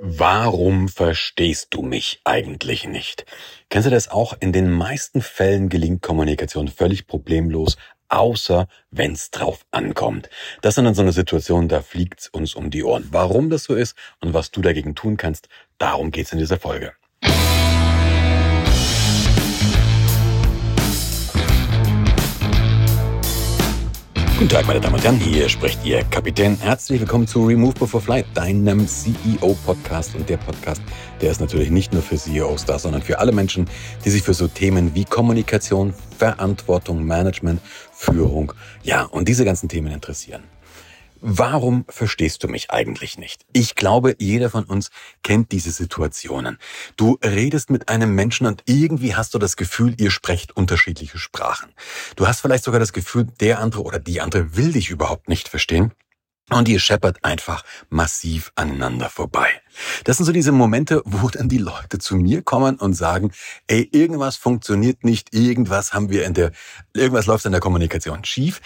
Warum verstehst du mich eigentlich nicht? Kennst du das auch? In den meisten Fällen gelingt Kommunikation völlig problemlos, außer wenn's drauf ankommt. Das sind dann so eine Situation, da fliegt's uns um die Ohren. Warum das so ist und was du dagegen tun kannst, darum geht's in dieser Folge. Guten Tag, meine Damen und Herren, hier spricht Ihr Kapitän. Herzlich willkommen zu Remove Before Flight, deinem CEO-Podcast und der Podcast, der ist natürlich nicht nur für CEOs da, sondern für alle Menschen, die sich für so Themen wie Kommunikation, Verantwortung, Management, Führung, ja, und diese ganzen Themen interessieren. Warum verstehst du mich eigentlich nicht? Ich glaube, jeder von uns kennt diese Situationen. Du redest mit einem Menschen und irgendwie hast du das Gefühl, ihr sprecht unterschiedliche Sprachen. Du hast vielleicht sogar das Gefühl, der andere oder die andere will dich überhaupt nicht verstehen. Und ihr scheppert einfach massiv aneinander vorbei. Das sind so diese Momente, wo dann die Leute zu mir kommen und sagen, ey, irgendwas funktioniert nicht, irgendwas haben wir in der, irgendwas läuft in der Kommunikation schief.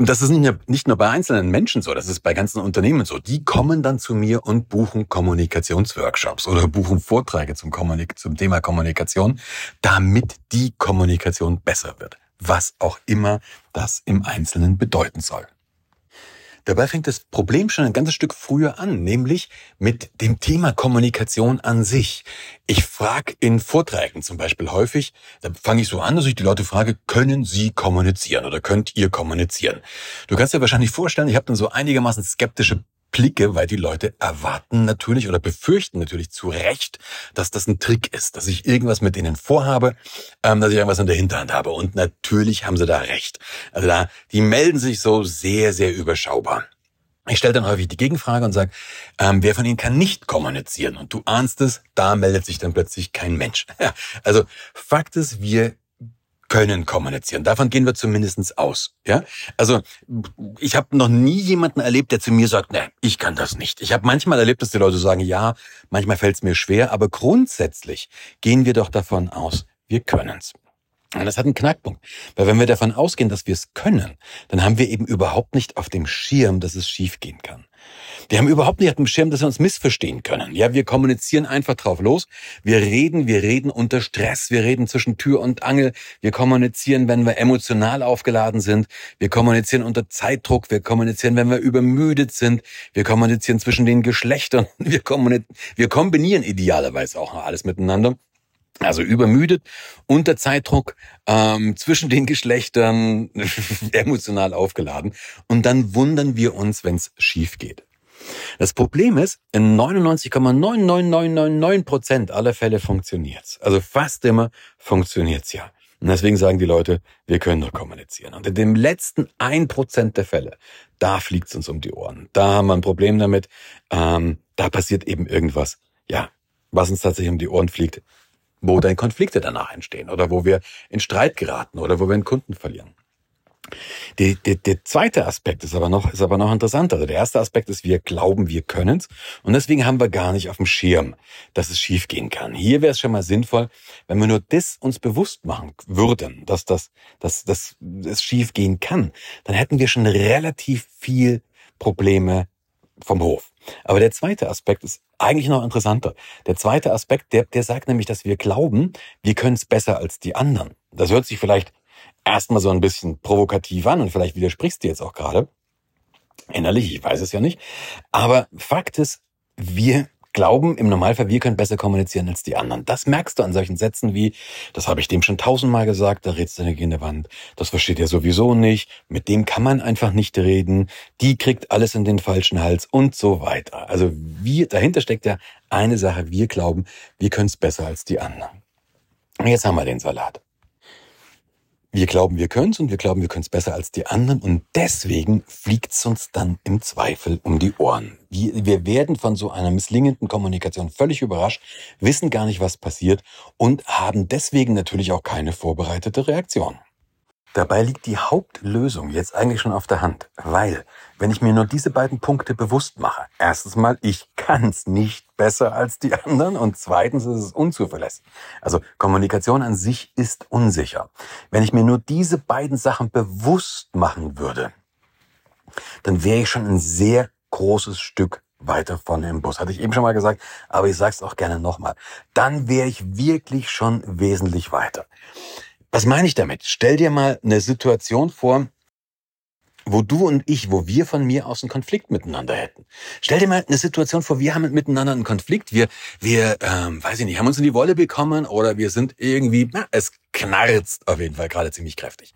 Und das ist nicht nur bei einzelnen Menschen so, das ist bei ganzen Unternehmen so. Die kommen dann zu mir und buchen Kommunikationsworkshops oder buchen Vorträge zum, Kommunik zum Thema Kommunikation, damit die Kommunikation besser wird. Was auch immer das im Einzelnen bedeuten soll. Dabei fängt das Problem schon ein ganzes Stück früher an, nämlich mit dem Thema Kommunikation an sich. Ich frage in Vorträgen zum Beispiel häufig, da fange ich so an, dass ich die Leute frage, können Sie kommunizieren oder könnt ihr kommunizieren? Du kannst dir wahrscheinlich vorstellen, ich habe dann so einigermaßen skeptische Blicke, weil die Leute erwarten natürlich oder befürchten natürlich zu Recht, dass das ein Trick ist, dass ich irgendwas mit ihnen vorhabe, ähm, dass ich irgendwas in der Hinterhand habe. Und natürlich haben sie da recht. Also da, die melden sich so sehr, sehr überschaubar. Ich stelle dann häufig die Gegenfrage und sage, ähm, wer von Ihnen kann nicht kommunizieren? Und du ahnst es, da meldet sich dann plötzlich kein Mensch. also Fakt ist, wir können kommunizieren. Davon gehen wir zumindestens aus. Ja, also ich habe noch nie jemanden erlebt, der zu mir sagt, ne, ich kann das nicht. Ich habe manchmal erlebt, dass die Leute sagen, ja, manchmal fällt es mir schwer, aber grundsätzlich gehen wir doch davon aus, wir können's. Und das hat einen Knackpunkt. Weil wenn wir davon ausgehen, dass wir es können, dann haben wir eben überhaupt nicht auf dem Schirm, dass es schiefgehen kann. Wir haben überhaupt nicht auf dem Schirm, dass wir uns missverstehen können. Ja, wir kommunizieren einfach drauf los. Wir reden, wir reden unter Stress, wir reden zwischen Tür und Angel. Wir kommunizieren, wenn wir emotional aufgeladen sind. Wir kommunizieren unter Zeitdruck. Wir kommunizieren, wenn wir übermüdet sind. Wir kommunizieren zwischen den Geschlechtern. Wir, wir kombinieren idealerweise auch noch alles miteinander. Also übermüdet, unter Zeitdruck, ähm, zwischen den Geschlechtern, emotional aufgeladen. Und dann wundern wir uns, wenn es schief geht. Das Problem ist, in 99,99999 Prozent aller Fälle funktioniert's. Also fast immer funktioniert's ja. Und deswegen sagen die Leute, wir können doch kommunizieren. Und in dem letzten ein Prozent der Fälle, da fliegt's uns um die Ohren. Da haben wir ein Problem damit. Ähm, da passiert eben irgendwas, ja, was uns tatsächlich um die Ohren fliegt, wo dann Konflikte danach entstehen oder wo wir in Streit geraten oder wo wir einen Kunden verlieren. Die, die, der zweite Aspekt ist aber noch, ist aber noch interessanter. Also der erste Aspekt ist, wir glauben, wir können's und deswegen haben wir gar nicht auf dem Schirm, dass es schiefgehen kann. Hier wäre es schon mal sinnvoll, wenn wir nur das uns bewusst machen würden, dass das, dass, dass es schiefgehen kann, dann hätten wir schon relativ viel Probleme vom Hof. Aber der zweite Aspekt ist eigentlich noch interessanter. Der zweite Aspekt, der, der sagt nämlich, dass wir glauben, wir können es besser als die anderen. Das hört sich vielleicht erstmal so ein bisschen provokativ an und vielleicht widersprichst du jetzt auch gerade. Innerlich, ich weiß es ja nicht. Aber Fakt ist, wir glauben im Normalfall, wir können besser kommunizieren als die anderen. Das merkst du an solchen Sätzen wie, das habe ich dem schon tausendmal gesagt, da redst du nicht in der Wand, das versteht er sowieso nicht, mit dem kann man einfach nicht reden, die kriegt alles in den falschen Hals und so weiter. Also wir, dahinter steckt ja eine Sache, wir glauben, wir können es besser als die anderen. Jetzt haben wir den Salat. Wir glauben, wir können es und wir glauben, wir können es besser als die anderen und deswegen fliegt es uns dann im Zweifel um die Ohren. Wir, wir werden von so einer misslingenden Kommunikation völlig überrascht, wissen gar nicht, was passiert und haben deswegen natürlich auch keine vorbereitete Reaktion. Dabei liegt die Hauptlösung jetzt eigentlich schon auf der Hand, weil wenn ich mir nur diese beiden Punkte bewusst mache, erstens mal, ich kann es nicht besser als die anderen und zweitens ist es unzuverlässig. Also Kommunikation an sich ist unsicher. Wenn ich mir nur diese beiden Sachen bewusst machen würde, dann wäre ich schon ein sehr großes Stück weiter vorne im Bus. Hatte ich eben schon mal gesagt, aber ich sage es auch gerne nochmal. Dann wäre ich wirklich schon wesentlich weiter. Was meine ich damit? Stell dir mal eine Situation vor, wo du und ich, wo wir von mir aus einen Konflikt miteinander hätten. Stell dir mal eine Situation vor, wir haben miteinander einen Konflikt, wir, wir, ähm, weiß ich nicht, haben uns in die Wolle bekommen oder wir sind irgendwie, na, es knarzt auf jeden Fall gerade ziemlich kräftig.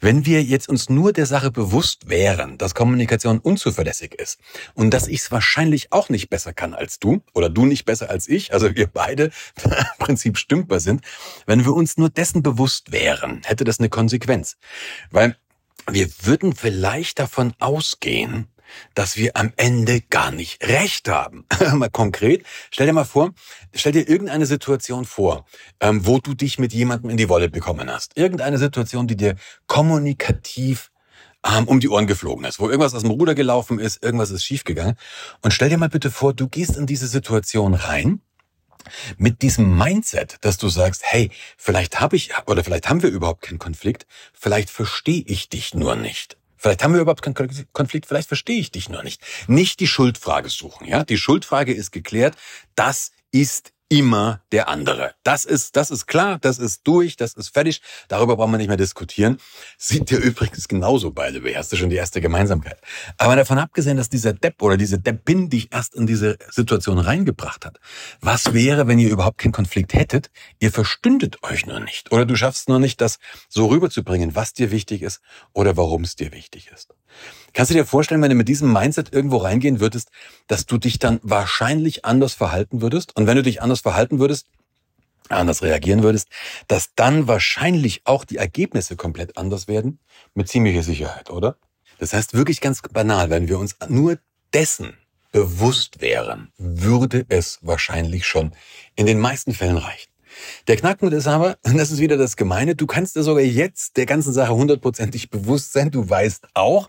Wenn wir jetzt uns nur der Sache bewusst wären, dass Kommunikation unzuverlässig ist und dass ich es wahrscheinlich auch nicht besser kann als du oder du nicht besser als ich, also wir beide im Prinzip stündbar sind, wenn wir uns nur dessen bewusst wären, hätte das eine Konsequenz. Weil wir würden vielleicht davon ausgehen, dass wir am Ende gar nicht recht haben. mal konkret, stell dir mal vor, stell dir irgendeine Situation vor, ähm, wo du dich mit jemandem in die Wolle bekommen hast. Irgendeine Situation, die dir kommunikativ ähm, um die Ohren geflogen ist, wo irgendwas aus dem Ruder gelaufen ist, irgendwas ist schiefgegangen. Und stell dir mal bitte vor, du gehst in diese Situation rein mit diesem Mindset, dass du sagst, hey, vielleicht habe ich oder vielleicht haben wir überhaupt keinen Konflikt, vielleicht verstehe ich dich nur nicht. Vielleicht haben wir überhaupt keinen Konflikt, vielleicht verstehe ich dich nur nicht. Nicht die Schuldfrage suchen, ja? Die Schuldfrage ist geklärt. Das ist immer der andere. Das ist, das ist klar, das ist durch, das ist fertig. Darüber brauchen wir nicht mehr diskutieren. Sieht dir übrigens genauso beide. Wie hast du schon die erste Gemeinsamkeit. Aber davon abgesehen, dass dieser Depp oder diese Deppin dich erst in diese Situation reingebracht hat. Was wäre, wenn ihr überhaupt keinen Konflikt hättet? Ihr verstündet euch nur nicht. Oder du schaffst nur nicht, das so rüberzubringen, was dir wichtig ist oder warum es dir wichtig ist. Kannst du dir vorstellen, wenn du mit diesem Mindset irgendwo reingehen würdest, dass du dich dann wahrscheinlich anders verhalten würdest? Und wenn du dich anders verhalten würdest, anders reagieren würdest, dass dann wahrscheinlich auch die Ergebnisse komplett anders werden? Mit ziemlicher Sicherheit, oder? Das heißt wirklich ganz banal, wenn wir uns nur dessen bewusst wären, würde es wahrscheinlich schon in den meisten Fällen reichen. Der Knackpunkt ist aber, und das ist wieder das Gemeine, du kannst dir sogar jetzt der ganzen Sache hundertprozentig bewusst sein. Du weißt auch,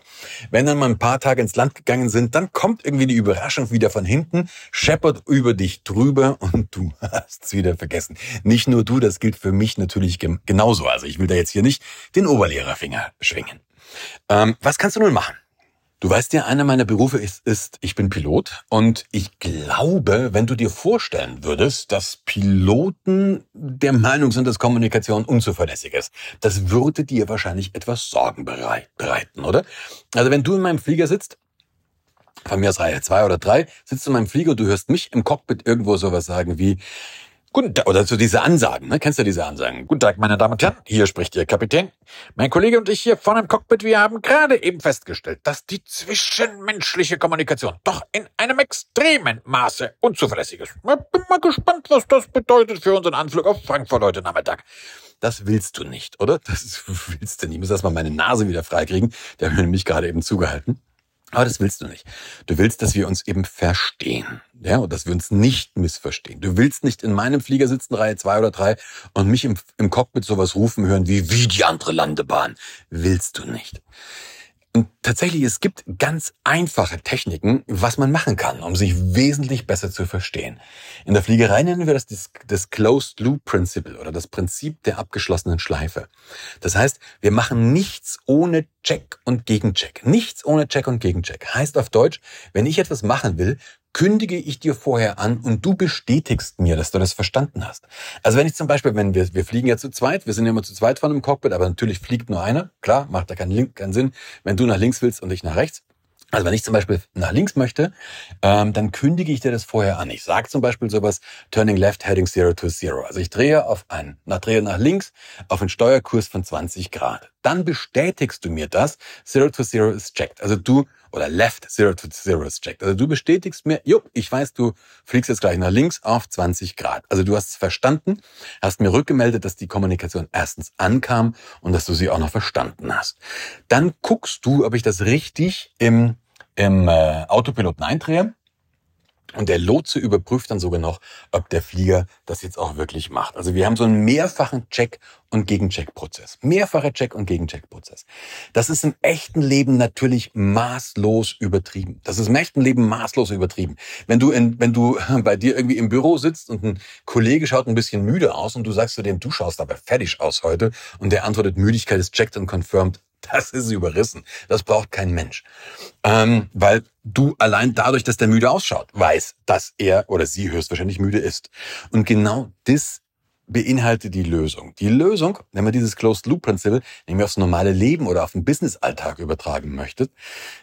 wenn dann mal ein paar Tage ins Land gegangen sind, dann kommt irgendwie die Überraschung wieder von hinten, scheppert über dich drüber und du hast es wieder vergessen. Nicht nur du, das gilt für mich natürlich genauso. Also ich will da jetzt hier nicht den Oberlehrerfinger schwingen. Ähm, was kannst du nun machen? Du weißt ja, einer meiner Berufe ist, ist, ich bin Pilot und ich glaube, wenn du dir vorstellen würdest, dass Piloten der Meinung sind, dass Kommunikation unzuverlässig ist, das würde dir wahrscheinlich etwas Sorgen bereiten, oder? Also wenn du in meinem Flieger sitzt, von mir aus Reihe zwei oder drei, sitzt du in meinem Flieger und du hörst mich im Cockpit irgendwo sowas sagen wie, Guten Tag, oder so diese Ansagen, ne? Kennst du diese Ansagen? Guten Tag, meine Damen und Herren, hier spricht Ihr Kapitän. Mein Kollege und ich hier vorne im Cockpit, wir haben gerade eben festgestellt, dass die zwischenmenschliche Kommunikation doch in einem extremen Maße unzuverlässig ist. Ich bin mal gespannt, was das bedeutet für unseren Anflug auf Frankfurt heute Nachmittag. Das willst du nicht, oder? Das willst du nicht. Ich muss erstmal meine Nase wieder freikriegen. Der hat mir nämlich gerade eben zugehalten. Aber das willst du nicht. Du willst, dass wir uns eben verstehen. Ja, und dass wir uns nicht missverstehen. Du willst nicht in meinem Flieger sitzen, Reihe zwei oder drei, und mich im, im Cockpit sowas rufen hören wie, wie die andere Landebahn. Willst du nicht. Und tatsächlich, es gibt ganz einfache Techniken, was man machen kann, um sich wesentlich besser zu verstehen. In der Fliegerei nennen wir das das Closed Loop Principle oder das Prinzip der abgeschlossenen Schleife. Das heißt, wir machen nichts ohne Check und Gegencheck. Nichts ohne Check und Gegencheck. Heißt auf Deutsch, wenn ich etwas machen will, kündige ich dir vorher an und du bestätigst mir, dass du das verstanden hast. Also wenn ich zum Beispiel, wenn wir, wir fliegen ja zu zweit, wir sind ja immer zu zweit von einem Cockpit, aber natürlich fliegt nur einer, klar, macht da keinen, keinen Sinn, wenn du nach links willst und ich nach rechts. Also wenn ich zum Beispiel nach links möchte, ähm, dann kündige ich dir das vorher an. Ich sage zum Beispiel sowas, turning left, heading zero to zero. Also ich drehe auf einen, nach, drehe nach links auf einen Steuerkurs von 20 Grad. Dann bestätigst du mir das, zero to zero ist checked. Also du, oder left, zero to zero ist checked. Also du bestätigst mir, jupp, ich weiß, du fliegst jetzt gleich nach links auf 20 Grad. Also du hast es verstanden, hast mir rückgemeldet, dass die Kommunikation erstens ankam und dass du sie auch noch verstanden hast. Dann guckst du, ob ich das richtig im im äh, Autopiloten eindrehe. Und der Lotse überprüft dann sogar noch, ob der Flieger das jetzt auch wirklich macht. Also wir haben so einen mehrfachen Check- und Gegencheck-Prozess. Mehrfacher Check- und Gegencheck-Prozess. Das ist im echten Leben natürlich maßlos übertrieben. Das ist im echten Leben maßlos übertrieben. Wenn du in, wenn du bei dir irgendwie im Büro sitzt und ein Kollege schaut ein bisschen müde aus und du sagst zu dem, du schaust aber fertig aus heute und der antwortet, Müdigkeit ist checked und confirmed, Das ist überrissen. Das braucht kein Mensch. Ähm, weil du allein dadurch, dass der müde ausschaut, weiß, dass er oder sie höchstwahrscheinlich müde ist. Und genau das beinhaltet die Lösung. Die Lösung, wenn man dieses Closed Loop Prinzip nämlich aufs normale Leben oder auf den Business-Alltag übertragen möchte,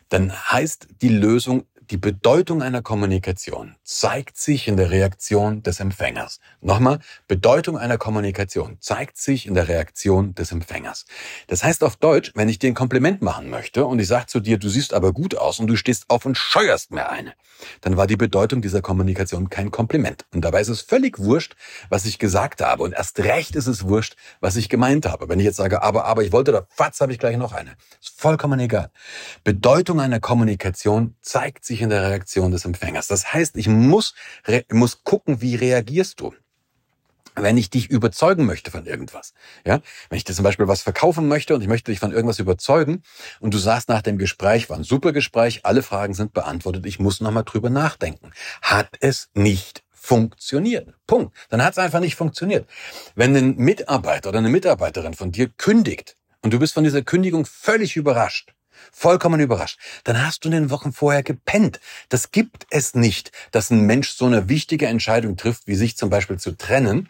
dann heißt die Lösung die Bedeutung einer Kommunikation zeigt sich in der Reaktion des Empfängers. Nochmal, Bedeutung einer Kommunikation zeigt sich in der Reaktion des Empfängers. Das heißt auf Deutsch, wenn ich dir ein Kompliment machen möchte und ich sage zu dir, du siehst aber gut aus und du stehst auf und scheuerst mir eine, dann war die Bedeutung dieser Kommunikation kein Kompliment. Und dabei ist es völlig wurscht, was ich gesagt habe. Und erst recht ist es wurscht, was ich gemeint habe. Wenn ich jetzt sage, aber, aber ich wollte da, fatz, habe ich gleich noch eine. Ist vollkommen egal. Bedeutung einer Kommunikation zeigt sich in der Reaktion des Empfängers. Das heißt, ich muss, muss gucken, wie reagierst du wenn ich dich überzeugen möchte von irgendwas. Ja, wenn ich dir zum Beispiel was verkaufen möchte und ich möchte dich von irgendwas überzeugen und du sagst nach dem Gespräch, war ein super Gespräch, alle Fragen sind beantwortet, ich muss nochmal drüber nachdenken. Hat es nicht funktioniert. Punkt. Dann hat es einfach nicht funktioniert. Wenn ein Mitarbeiter oder eine Mitarbeiterin von dir kündigt und du bist von dieser Kündigung völlig überrascht, vollkommen überrascht. Dann hast du in den Wochen vorher gepennt. Das gibt es nicht, dass ein Mensch so eine wichtige Entscheidung trifft, wie sich zum Beispiel zu trennen.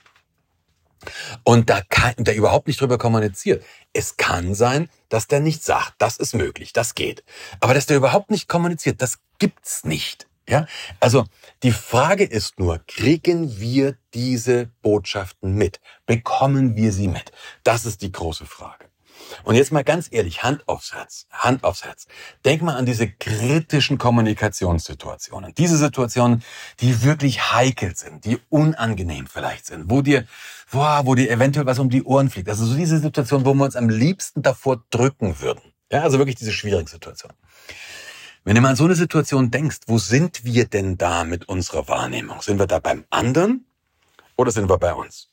Und da kann, der überhaupt nicht drüber kommuniziert. Es kann sein, dass der nicht sagt, das ist möglich, das geht. Aber dass der überhaupt nicht kommuniziert, das gibt's nicht. Ja, also die Frage ist nur, kriegen wir diese Botschaften mit? Bekommen wir sie mit? Das ist die große Frage. Und jetzt mal ganz ehrlich, Hand aufs Herz, Hand aufs Herz. Denk mal an diese kritischen Kommunikationssituationen. Diese Situationen, die wirklich heikel sind, die unangenehm vielleicht sind, wo dir, boah, wo dir eventuell was um die Ohren fliegt. Also so diese Situation, wo wir uns am liebsten davor drücken würden. Ja, also wirklich diese schwierigen Situationen. Wenn du mal an so eine Situation denkst, wo sind wir denn da mit unserer Wahrnehmung? Sind wir da beim anderen oder sind wir bei uns?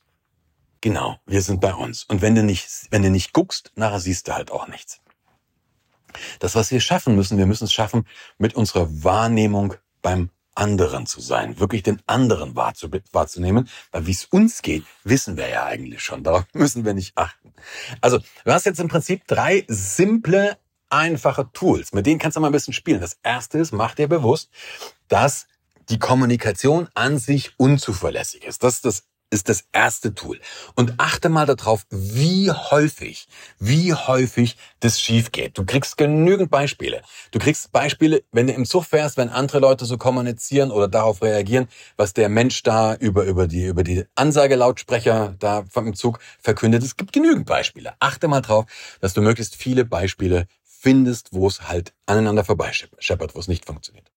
Genau, wir sind bei uns. Und wenn du nicht, wenn du nicht guckst, nachher siehst du halt auch nichts. Das, was wir schaffen müssen, wir müssen es schaffen, mit unserer Wahrnehmung beim anderen zu sein, wirklich den anderen wahrzunehmen, weil wie es uns geht, wissen wir ja eigentlich schon. Darauf müssen wir nicht achten. Also, du hast jetzt im Prinzip drei simple, einfache Tools. Mit denen kannst du mal ein bisschen spielen. Das erste ist, mach dir bewusst, dass die Kommunikation an sich unzuverlässig ist. Das ist das ist das erste Tool. Und achte mal darauf, wie häufig, wie häufig das schief geht. Du kriegst genügend Beispiele. Du kriegst Beispiele, wenn du im Zug fährst, wenn andere Leute so kommunizieren oder darauf reagieren, was der Mensch da über, über die, über die Ansagelautsprecher da vom Zug verkündet. Es gibt genügend Beispiele. Achte mal drauf, dass du möglichst viele Beispiele findest, wo es halt aneinander vorbeischeppert, wo es nicht funktioniert.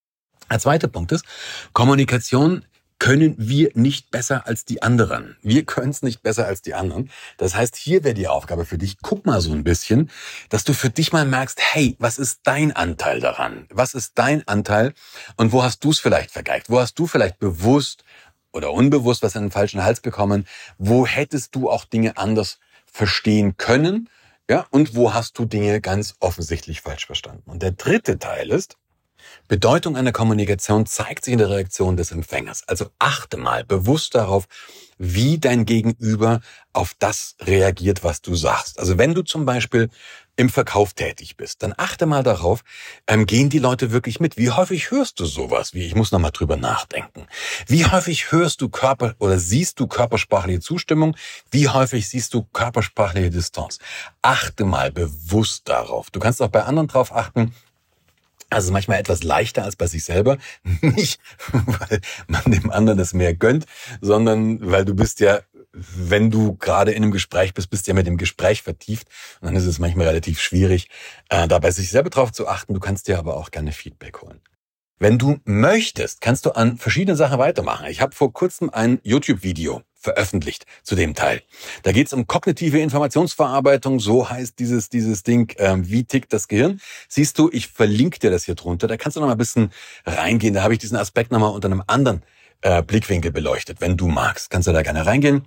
Der zweite Punkt ist, Kommunikation können wir nicht besser als die anderen. Wir können es nicht besser als die anderen. Das heißt, hier wäre die Aufgabe für dich, guck mal so ein bisschen, dass du für dich mal merkst, hey, was ist dein Anteil daran? Was ist dein Anteil? Und wo hast du es vielleicht vergeigt? Wo hast du vielleicht bewusst oder unbewusst was in den falschen Hals bekommen? Wo hättest du auch Dinge anders verstehen können? Ja, und wo hast du Dinge ganz offensichtlich falsch verstanden? Und der dritte Teil ist, Bedeutung einer Kommunikation zeigt sich in der Reaktion des Empfängers. Also achte mal bewusst darauf, wie dein Gegenüber auf das reagiert, was du sagst. Also wenn du zum Beispiel im Verkauf tätig bist, dann achte mal darauf, ähm, gehen die Leute wirklich mit? Wie häufig hörst du sowas wie, ich muss nochmal drüber nachdenken? Wie häufig hörst du Körper oder siehst du körpersprachliche Zustimmung? Wie häufig siehst du körpersprachliche Distanz? Achte mal bewusst darauf. Du kannst auch bei anderen drauf achten, also manchmal etwas leichter als bei sich selber. Nicht, weil man dem anderen das mehr gönnt, sondern weil du bist ja, wenn du gerade in einem Gespräch bist, bist ja mit dem Gespräch vertieft. Und dann ist es manchmal relativ schwierig, äh, da bei sich selber drauf zu achten. Du kannst dir aber auch gerne Feedback holen. Wenn du möchtest, kannst du an verschiedene Sachen weitermachen. Ich habe vor kurzem ein YouTube-Video veröffentlicht zu dem Teil. Da geht es um kognitive Informationsverarbeitung, so heißt dieses, dieses Ding, ähm, wie tickt das Gehirn. Siehst du, ich verlinke dir das hier drunter, da kannst du noch mal ein bisschen reingehen, da habe ich diesen Aspekt nochmal unter einem anderen äh, Blickwinkel beleuchtet. Wenn du magst, kannst du da gerne reingehen.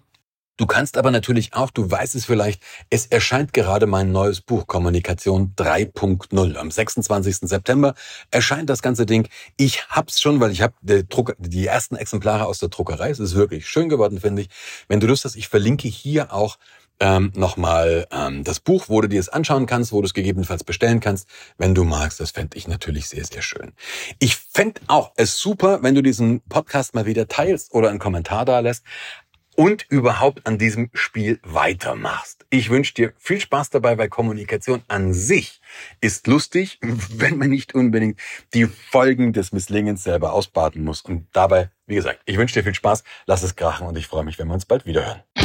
Du kannst aber natürlich auch, du weißt es vielleicht, es erscheint gerade mein neues Buch Kommunikation 3.0. Am 26. September erscheint das ganze Ding. Ich hab's schon, weil ich habe die, die ersten Exemplare aus der Druckerei. Es ist wirklich schön geworden, finde ich. Wenn du Lust hast, ich verlinke hier auch ähm, nochmal ähm, das Buch, wo du dir es anschauen kannst, wo du es gegebenenfalls bestellen kannst, wenn du magst. Das fände ich natürlich sehr, sehr schön. Ich fände auch es super, wenn du diesen Podcast mal wieder teilst oder einen Kommentar da lässt und überhaupt an diesem Spiel weitermachst. Ich wünsche dir viel Spaß dabei, weil Kommunikation an sich ist lustig, wenn man nicht unbedingt die Folgen des Misslingens selber ausbaden muss. Und dabei, wie gesagt, ich wünsche dir viel Spaß, lass es krachen und ich freue mich, wenn wir uns bald wieder hören.